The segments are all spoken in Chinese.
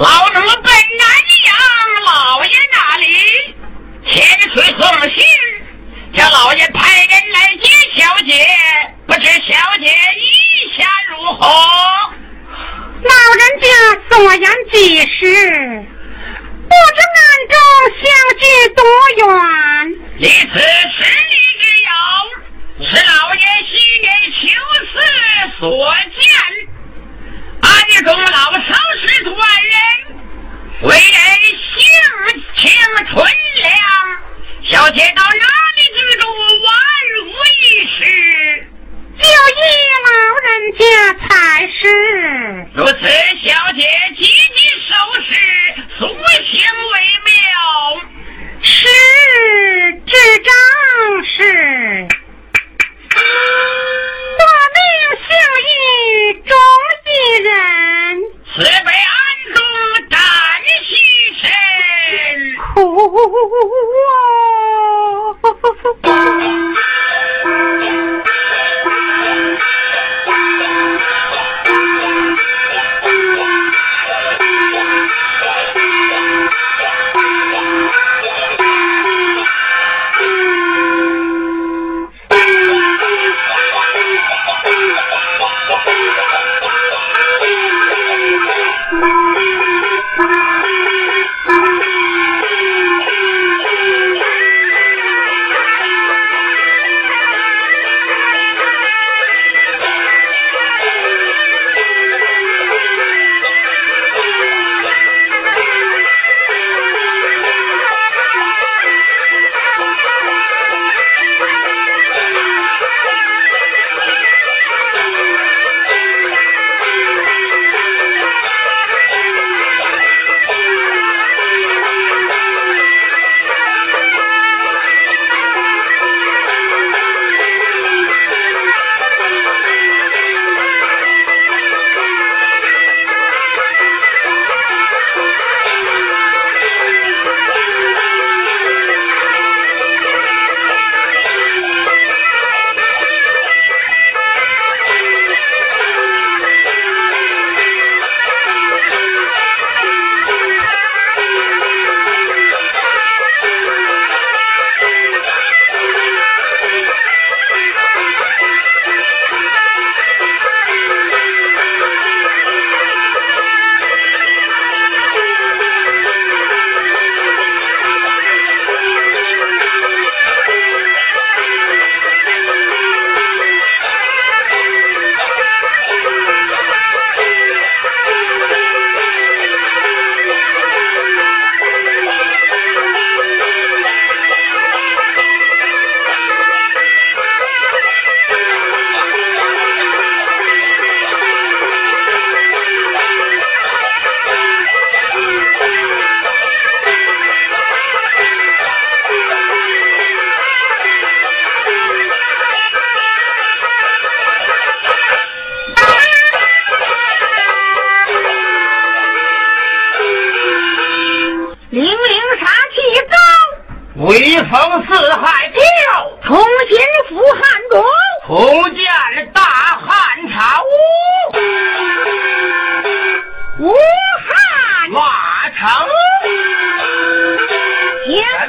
老奴本南阳老爷那里前去送信，叫老爷派人来接小姐，不知小姐意下如何？老人家所言极是，不知暗中相距多远。离此十里之遥，是老爷昔年求此所见。中老少是万人，为人性情纯良，小姐到哪里居住万无一失，就依老人家才是。如此，小姐急急收拾，所行为妙。是，智障是。留一中的人。慈悲安度战牺牲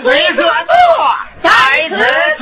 水可渡，在此。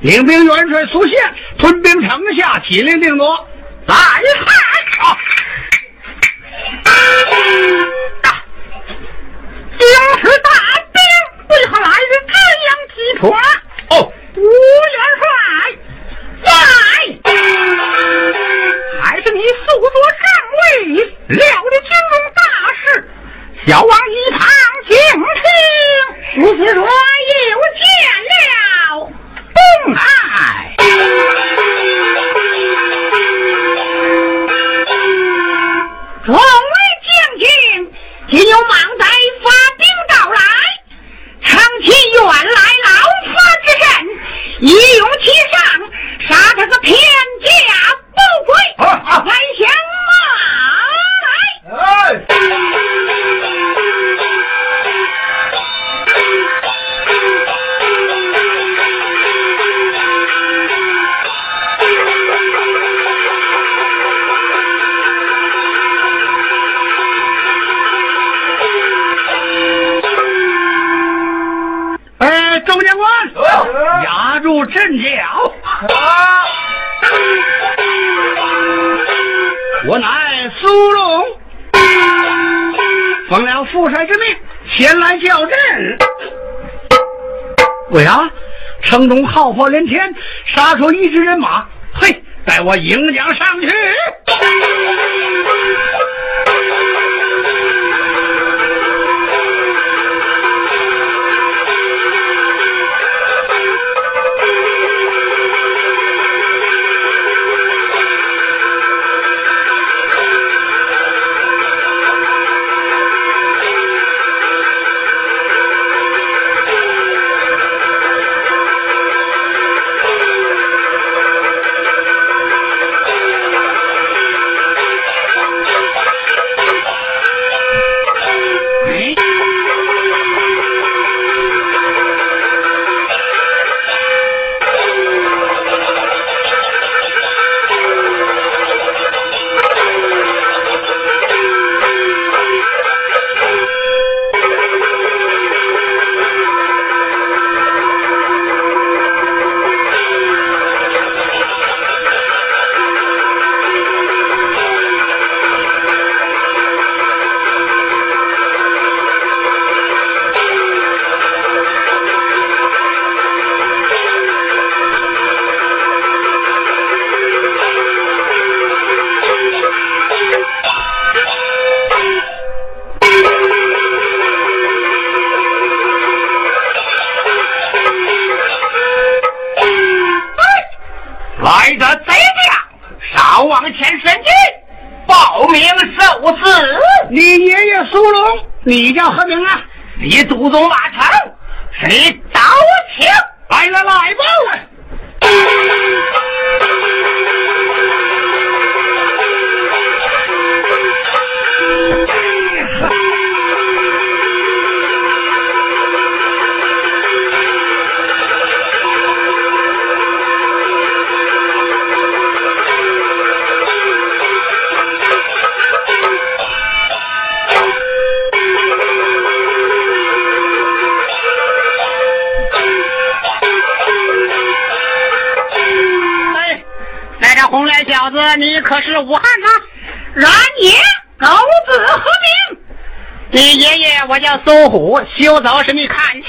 领兵元帅苏宪屯兵城下，起令定夺，来汉。鬼啊！城中号炮连天，杀出一支人马。嘿，待我迎将上去。那搜狐修造神秘看清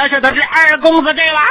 而且他是二公子，这娃。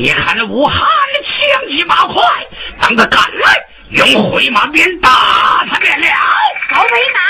你看那武汉枪急马快，等他赶来，用回马鞭打他便了。高飞打。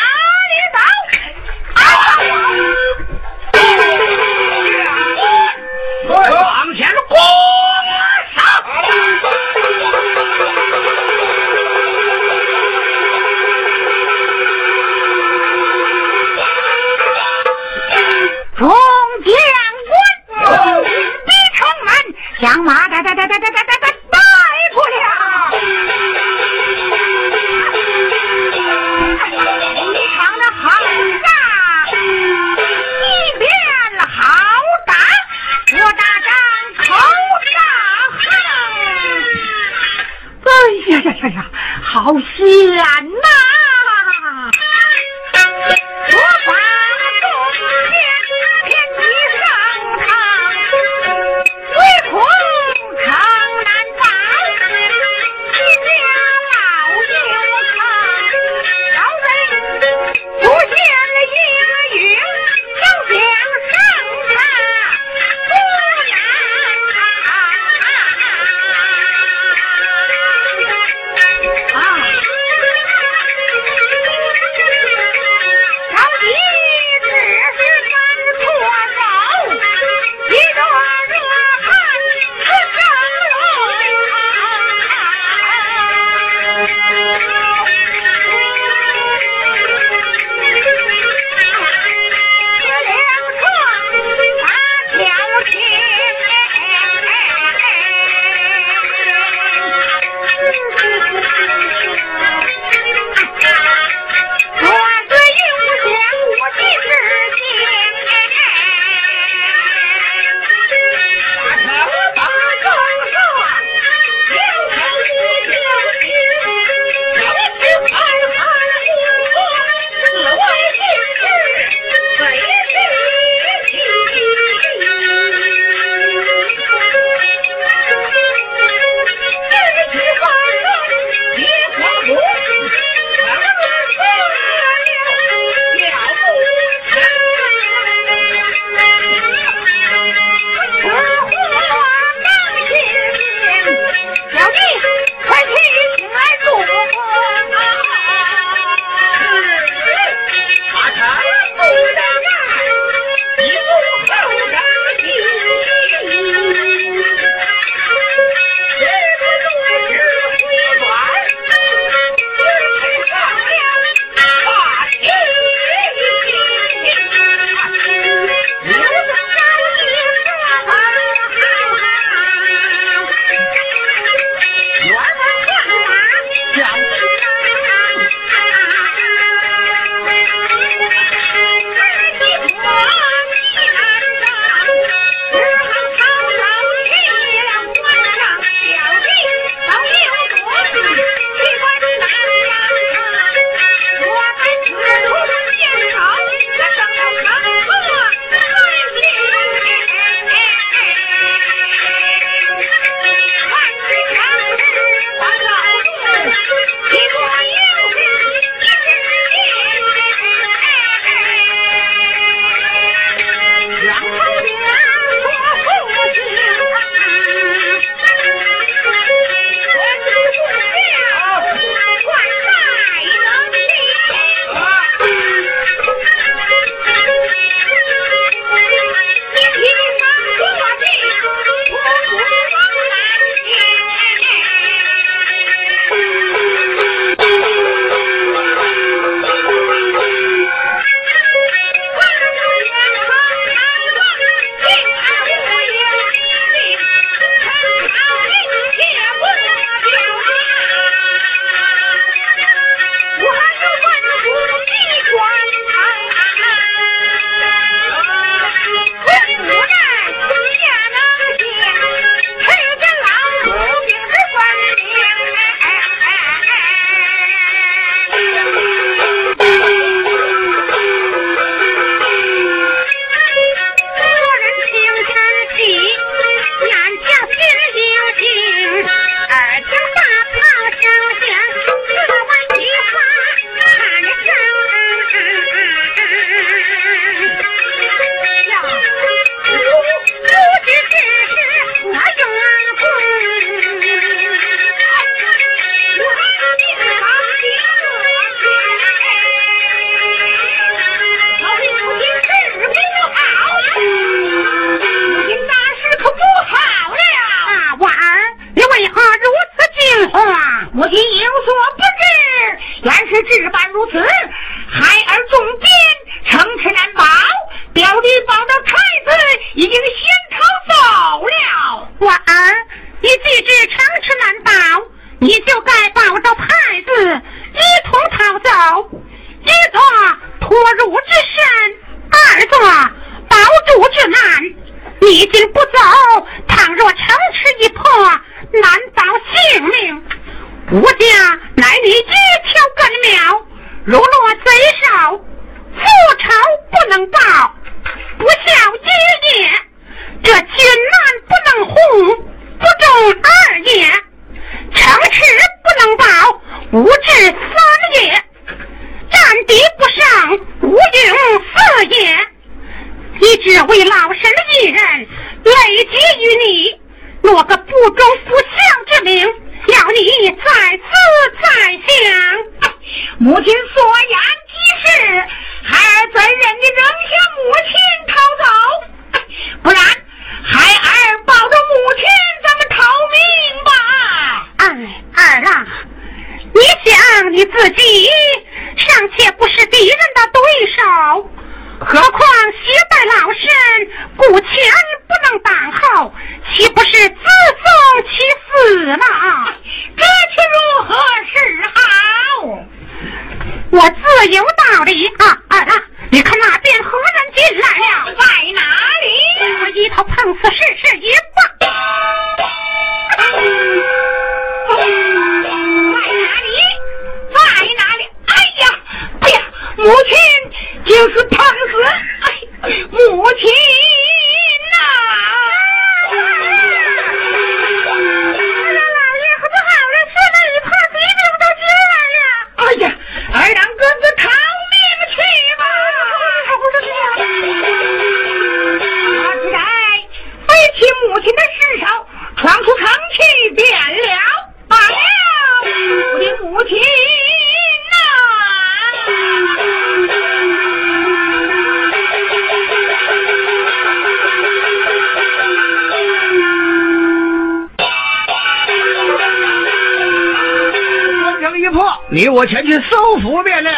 你我前去收服便了。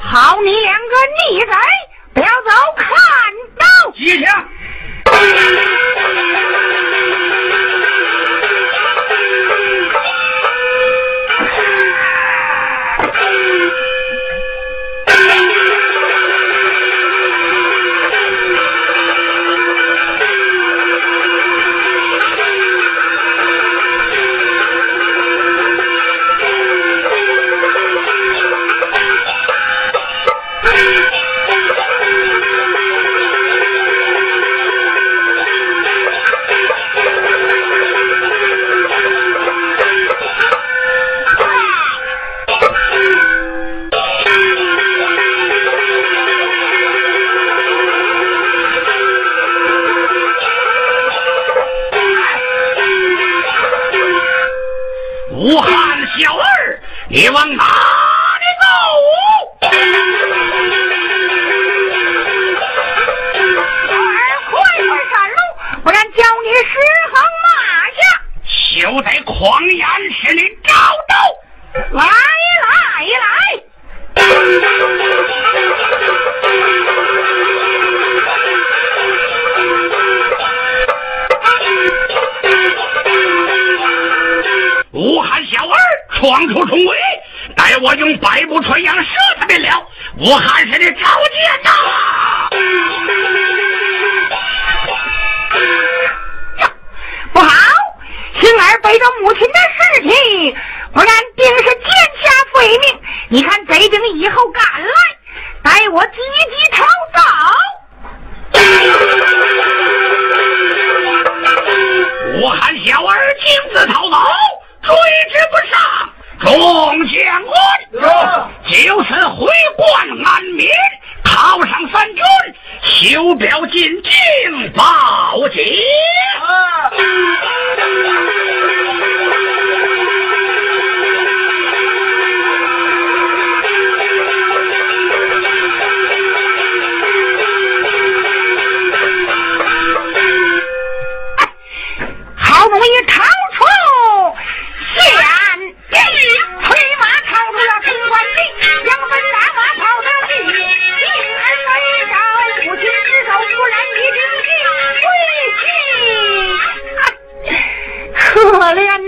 好你两个逆贼老爷呐！不好，星儿背着母亲的尸体，不然定是天下废命。你看贼兵以后赶来，待我急急逃走。我喊小儿径自逃走，追之不上，众将官，就此回关安民。好上三军修表进京报警。好不容易他 Boleh.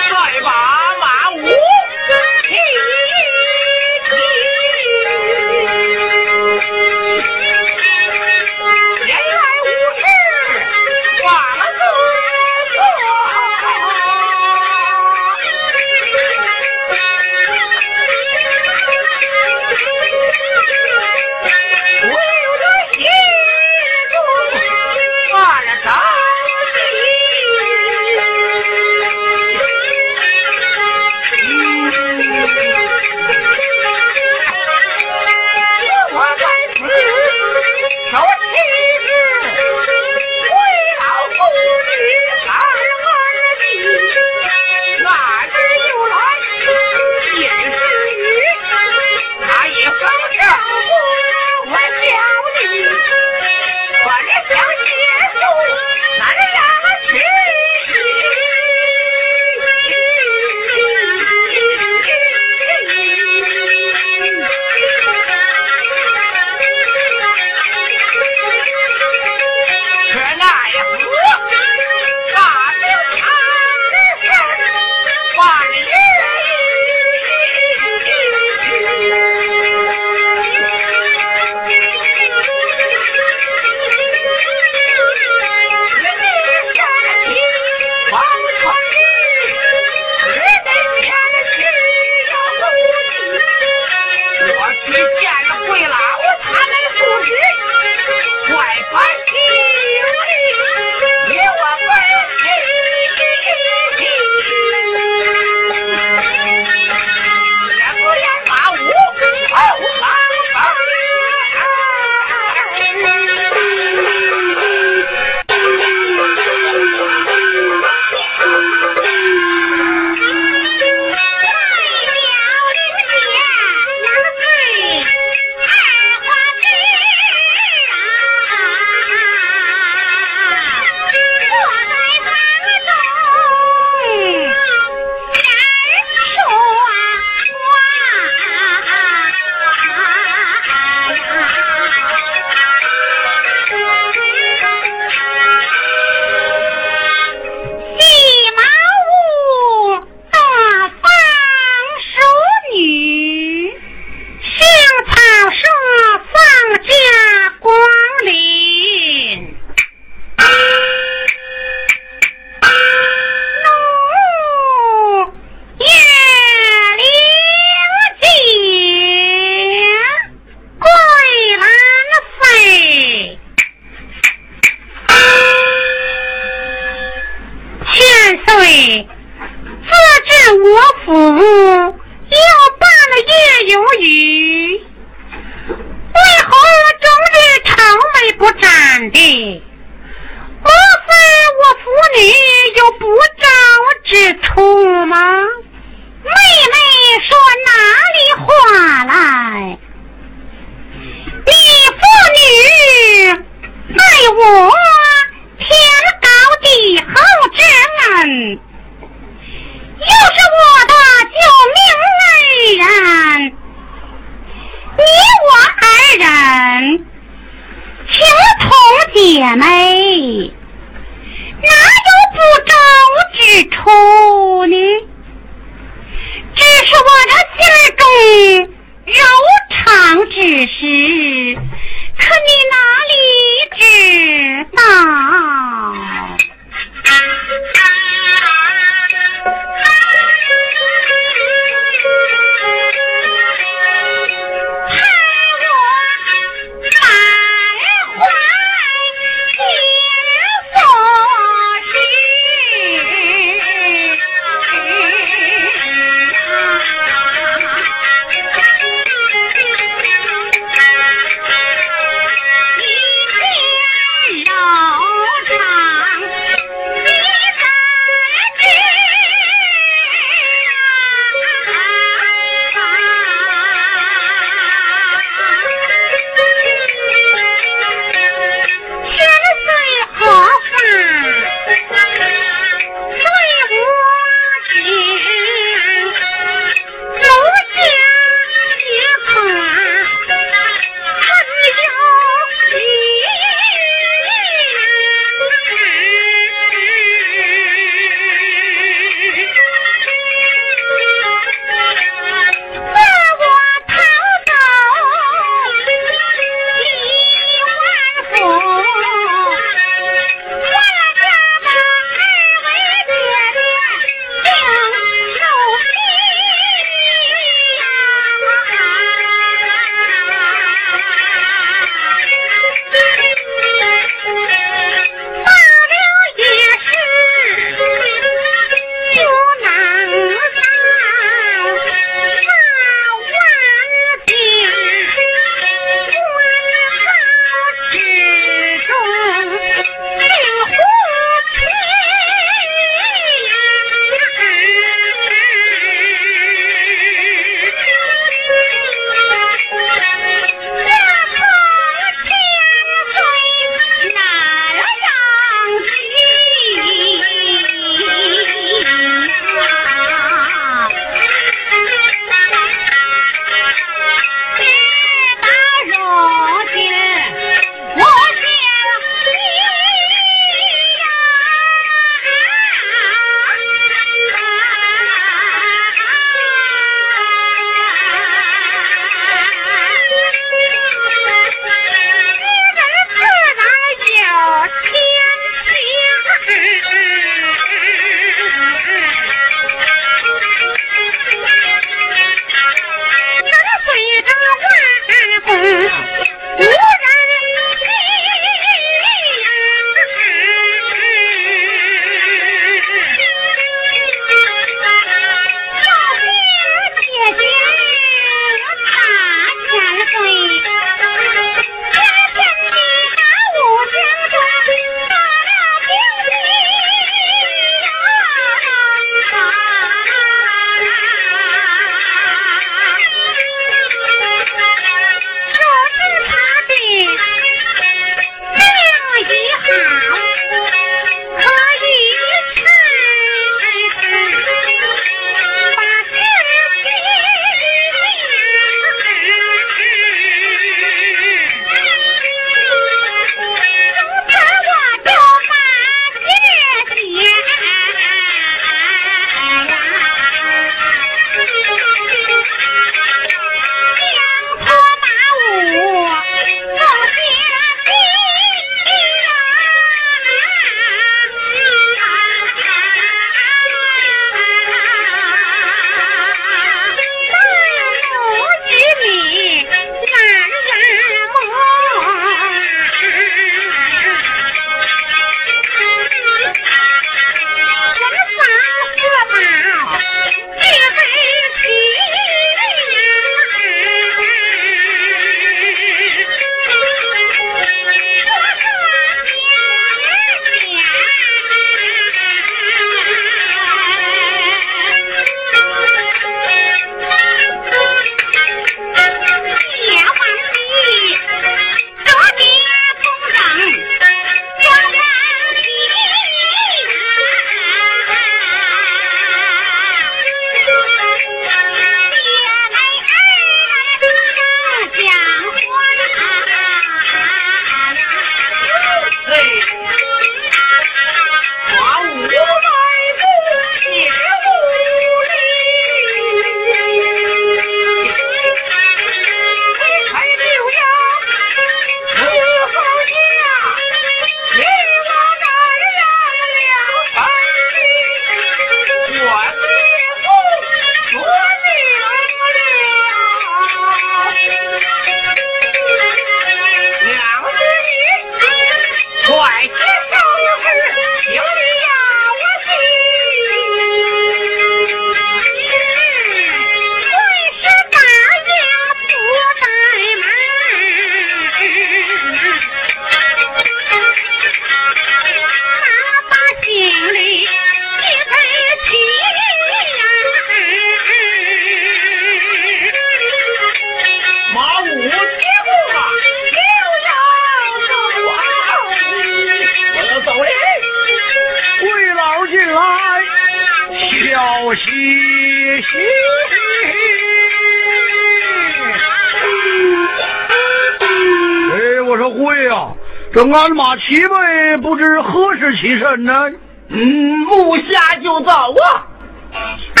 嗯，木下就走啊。啊，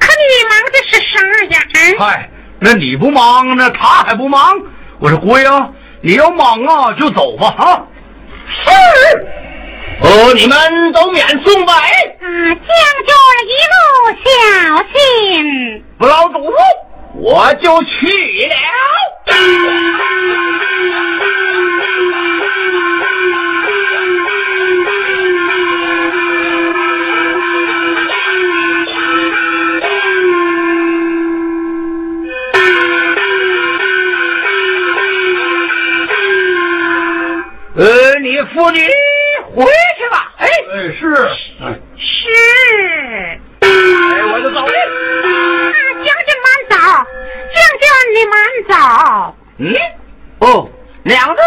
可你忙的是啥呀？嗨，那你不忙，那他还不忙？我说姑爷，你要忙啊，就走吧啊。是。哦，你们都免送呗。啊，将军一路小心。不劳嘱咐，我就去了。呃，你父女回去吧。哎，哎是，是。哎，我就走了。啊，将军慢走，将军你慢走。嗯，哦，娘子，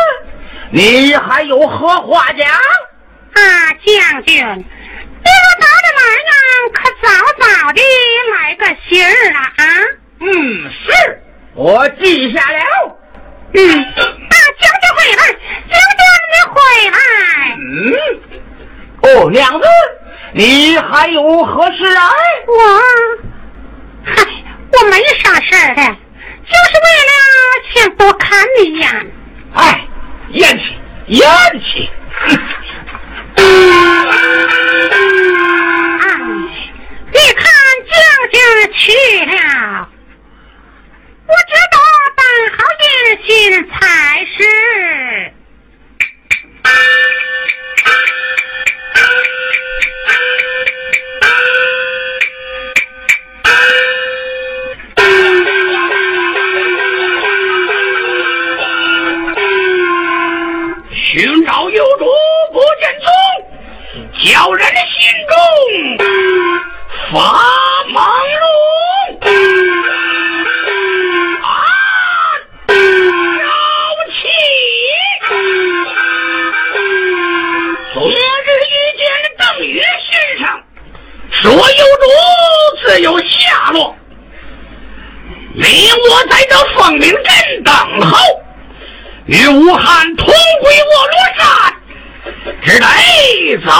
你还有何话讲？啊，将军，你我到了来呢，可早早的来个信儿了啊？嗯，是，我记下了。嗯，啊，将军回来，将军你回来。嗯，哦，娘子，你还有何事啊？我，嗨，我没啥事儿的，就是为了想多看你一眼。哎，咽气，咽气。哎，你看将军去了，我知道办好音信才是。寻找有主不见踪，叫人心中发与武汉同归卧龙山，只得走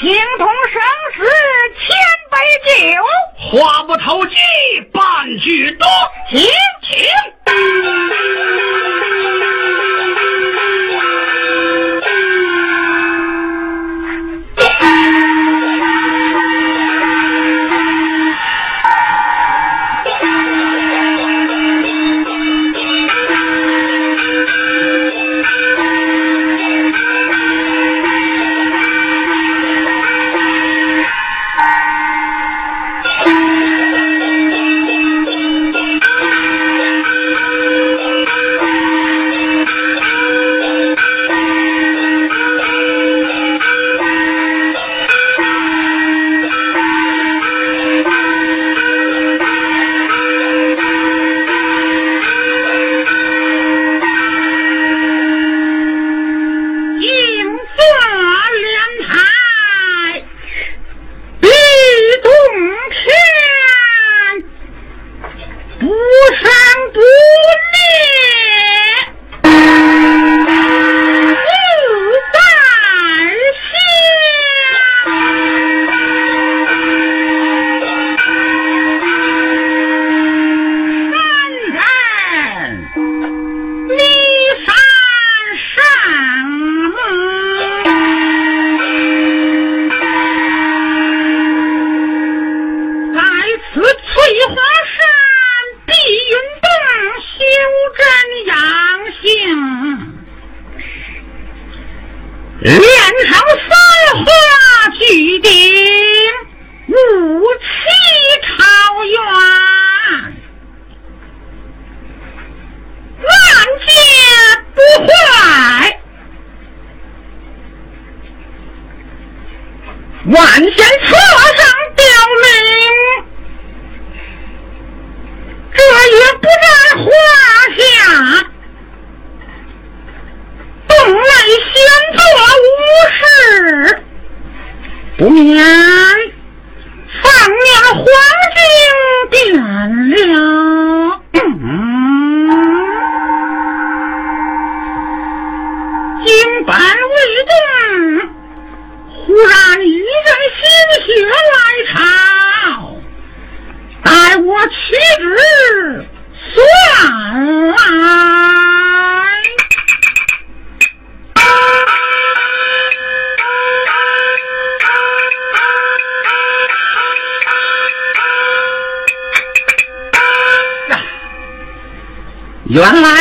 情同生死千杯酒，话不投机半句多，请请。মানুষের la la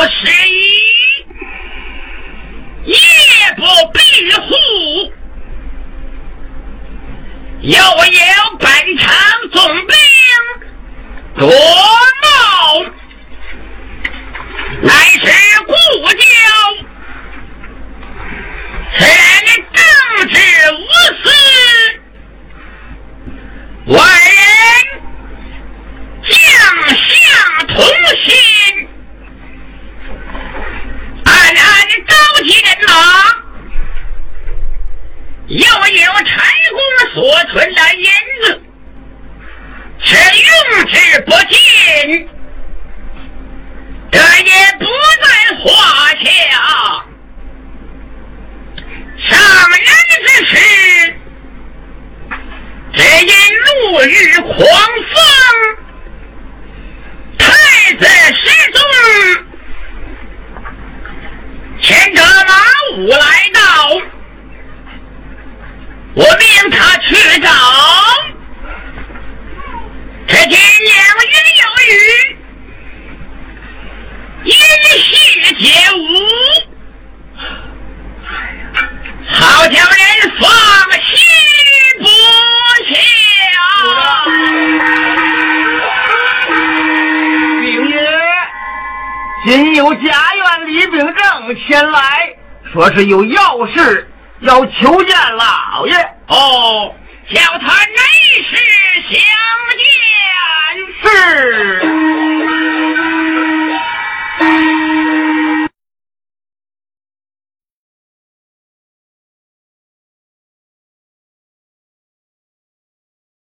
我去是有药